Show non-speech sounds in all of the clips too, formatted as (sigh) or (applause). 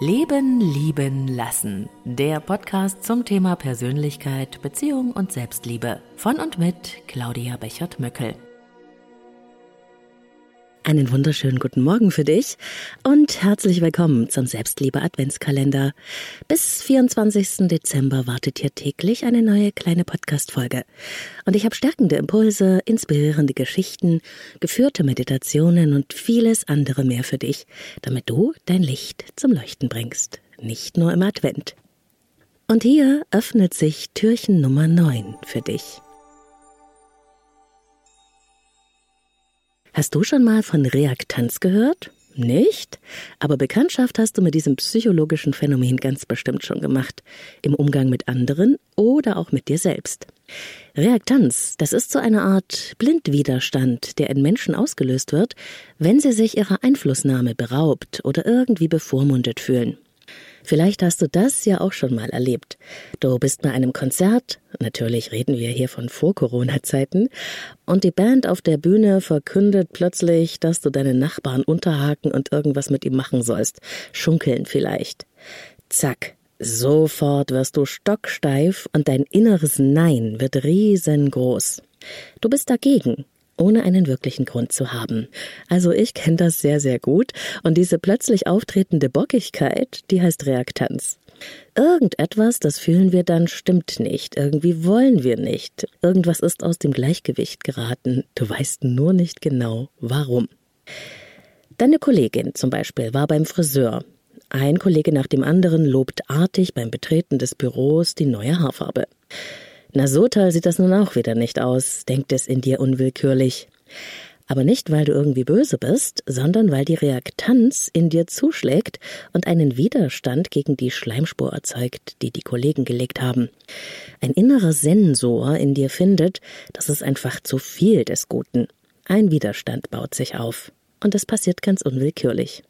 Leben, Lieben, Lassen. Der Podcast zum Thema Persönlichkeit, Beziehung und Selbstliebe. Von und mit Claudia Bechert-Möckel. Einen wunderschönen guten Morgen für dich und herzlich willkommen zum Selbstliebe Adventskalender. Bis 24. Dezember wartet hier täglich eine neue kleine Podcast-Folge. Und ich habe stärkende Impulse, inspirierende Geschichten, geführte Meditationen und vieles andere mehr für dich, damit du dein Licht zum Leuchten bringst. Nicht nur im Advent. Und hier öffnet sich Türchen Nummer 9 für dich. Hast du schon mal von Reaktanz gehört? Nicht? Aber Bekanntschaft hast du mit diesem psychologischen Phänomen ganz bestimmt schon gemacht. Im Umgang mit anderen oder auch mit dir selbst. Reaktanz, das ist so eine Art Blindwiderstand, der in Menschen ausgelöst wird, wenn sie sich ihrer Einflussnahme beraubt oder irgendwie bevormundet fühlen. Vielleicht hast du das ja auch schon mal erlebt. Du bist bei einem Konzert, natürlich reden wir hier von Vor-Corona-Zeiten, und die Band auf der Bühne verkündet plötzlich, dass du deinen Nachbarn unterhaken und irgendwas mit ihm machen sollst. Schunkeln vielleicht. Zack. Sofort wirst du stocksteif und dein inneres Nein wird riesengroß. Du bist dagegen, ohne einen wirklichen Grund zu haben. Also ich kenne das sehr, sehr gut und diese plötzlich auftretende Bockigkeit, die heißt Reaktanz. Irgendetwas, das fühlen wir dann, stimmt nicht. Irgendwie wollen wir nicht. Irgendwas ist aus dem Gleichgewicht geraten. Du weißt nur nicht genau, warum. Deine Kollegin zum Beispiel war beim Friseur. Ein Kollege nach dem anderen lobt artig beim Betreten des Büros die neue Haarfarbe. Na, so toll sieht das nun auch wieder nicht aus, denkt es in dir unwillkürlich. Aber nicht, weil du irgendwie böse bist, sondern weil die Reaktanz in dir zuschlägt und einen Widerstand gegen die Schleimspur erzeugt, die die Kollegen gelegt haben. Ein innerer Sensor in dir findet, das ist einfach zu viel des Guten. Ein Widerstand baut sich auf. Und das passiert ganz unwillkürlich.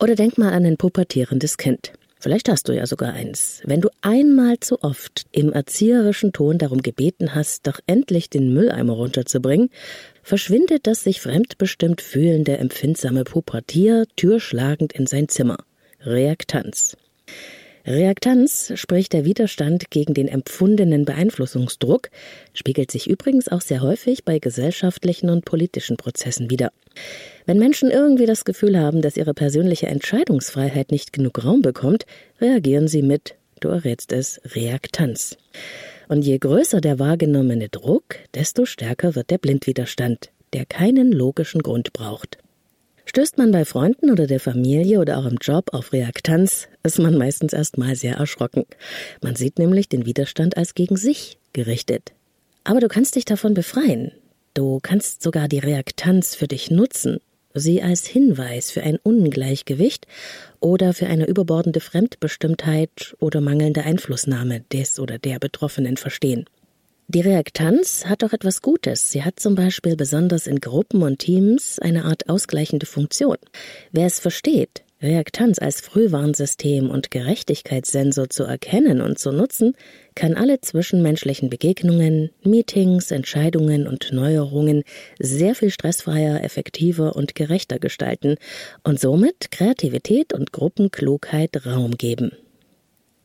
Oder denk mal an ein pubertierendes Kind. Vielleicht hast du ja sogar eins. Wenn du einmal zu oft im erzieherischen Ton darum gebeten hast, doch endlich den Mülleimer runterzubringen, verschwindet das sich fremdbestimmt fühlende, empfindsame Pubertier türschlagend in sein Zimmer. Reaktanz. Reaktanz, sprich der Widerstand gegen den empfundenen Beeinflussungsdruck, spiegelt sich übrigens auch sehr häufig bei gesellschaftlichen und politischen Prozessen wider. Wenn Menschen irgendwie das Gefühl haben, dass ihre persönliche Entscheidungsfreiheit nicht genug Raum bekommt, reagieren sie mit, du errätst es, Reaktanz. Und je größer der wahrgenommene Druck, desto stärker wird der Blindwiderstand, der keinen logischen Grund braucht. Stößt man bei Freunden oder der Familie oder auch im Job auf Reaktanz, ist man meistens erstmal sehr erschrocken. Man sieht nämlich den Widerstand als gegen sich gerichtet. Aber du kannst dich davon befreien. Du kannst sogar die Reaktanz für dich nutzen, sie als Hinweis für ein Ungleichgewicht oder für eine überbordende Fremdbestimmtheit oder mangelnde Einflussnahme des oder der Betroffenen verstehen. Die Reaktanz hat auch etwas Gutes. Sie hat zum Beispiel besonders in Gruppen und Teams eine Art ausgleichende Funktion. Wer es versteht, Reaktanz als Frühwarnsystem und Gerechtigkeitssensor zu erkennen und zu nutzen, kann alle zwischenmenschlichen Begegnungen, Meetings, Entscheidungen und Neuerungen sehr viel stressfreier, effektiver und gerechter gestalten und somit Kreativität und Gruppenklugheit Raum geben.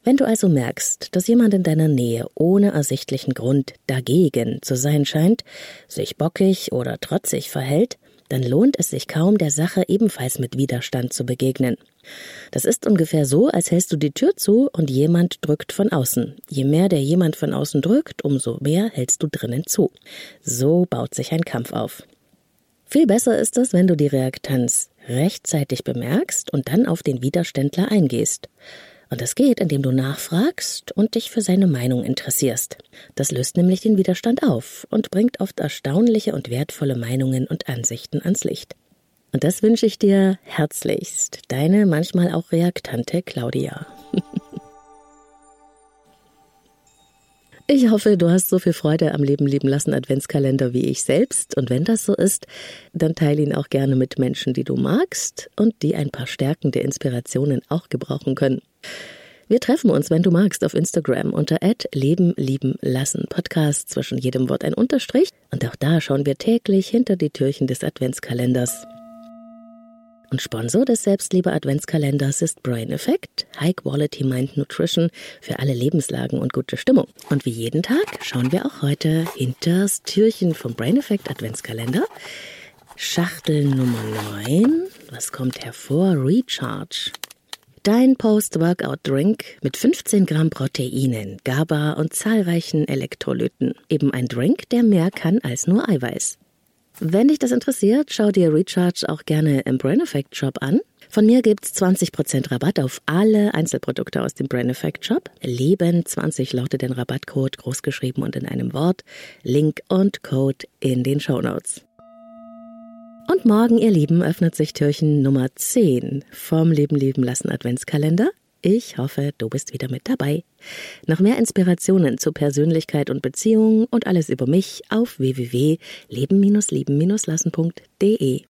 Wenn du also merkst, dass jemand in deiner Nähe ohne ersichtlichen Grund dagegen zu sein scheint, sich bockig oder trotzig verhält, dann lohnt es sich kaum, der Sache ebenfalls mit Widerstand zu begegnen. Das ist ungefähr so, als hältst du die Tür zu und jemand drückt von außen. Je mehr der jemand von außen drückt, umso mehr hältst du drinnen zu. So baut sich ein Kampf auf. Viel besser ist es, wenn du die Reaktanz rechtzeitig bemerkst und dann auf den Widerständler eingehst. Und das geht, indem du nachfragst und dich für seine Meinung interessierst. Das löst nämlich den Widerstand auf und bringt oft erstaunliche und wertvolle Meinungen und Ansichten ans Licht. Und das wünsche ich dir herzlichst, deine manchmal auch reaktante Claudia. (laughs) Ich hoffe, du hast so viel Freude am Leben lieben lassen Adventskalender wie ich selbst. Und wenn das so ist, dann teile ihn auch gerne mit Menschen, die du magst und die ein paar stärkende Inspirationen auch gebrauchen können. Wir treffen uns, wenn du magst, auf Instagram unter Leben lieben lassen Podcast zwischen jedem Wort ein Unterstrich. Und auch da schauen wir täglich hinter die Türchen des Adventskalenders. Und Sponsor des Selbstliebe-Adventskalenders ist Brain Effect, High Quality Mind Nutrition für alle Lebenslagen und gute Stimmung. Und wie jeden Tag schauen wir auch heute hinters Türchen vom Brain Effect Adventskalender. Schachtel Nummer 9. Was kommt hervor? Recharge. Dein Post-Workout-Drink mit 15 Gramm Proteinen, GABA und zahlreichen Elektrolyten. Eben ein Drink, der mehr kann als nur Eiweiß. Wenn dich das interessiert, schau dir Recharge auch gerne im Brain Effect Shop an. Von mir gibt's 20% Rabatt auf alle Einzelprodukte aus dem Brain Effect Shop. Leben 20 lautet den Rabattcode, großgeschrieben und in einem Wort. Link und Code in den Show Notes. Und morgen, ihr Lieben, öffnet sich Türchen Nummer 10 vom Leben leben lassen Adventskalender. Ich hoffe, du bist wieder mit dabei. Noch mehr Inspirationen zu Persönlichkeit und Beziehungen und alles über mich auf www.leben-lieben-lassen.de.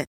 it.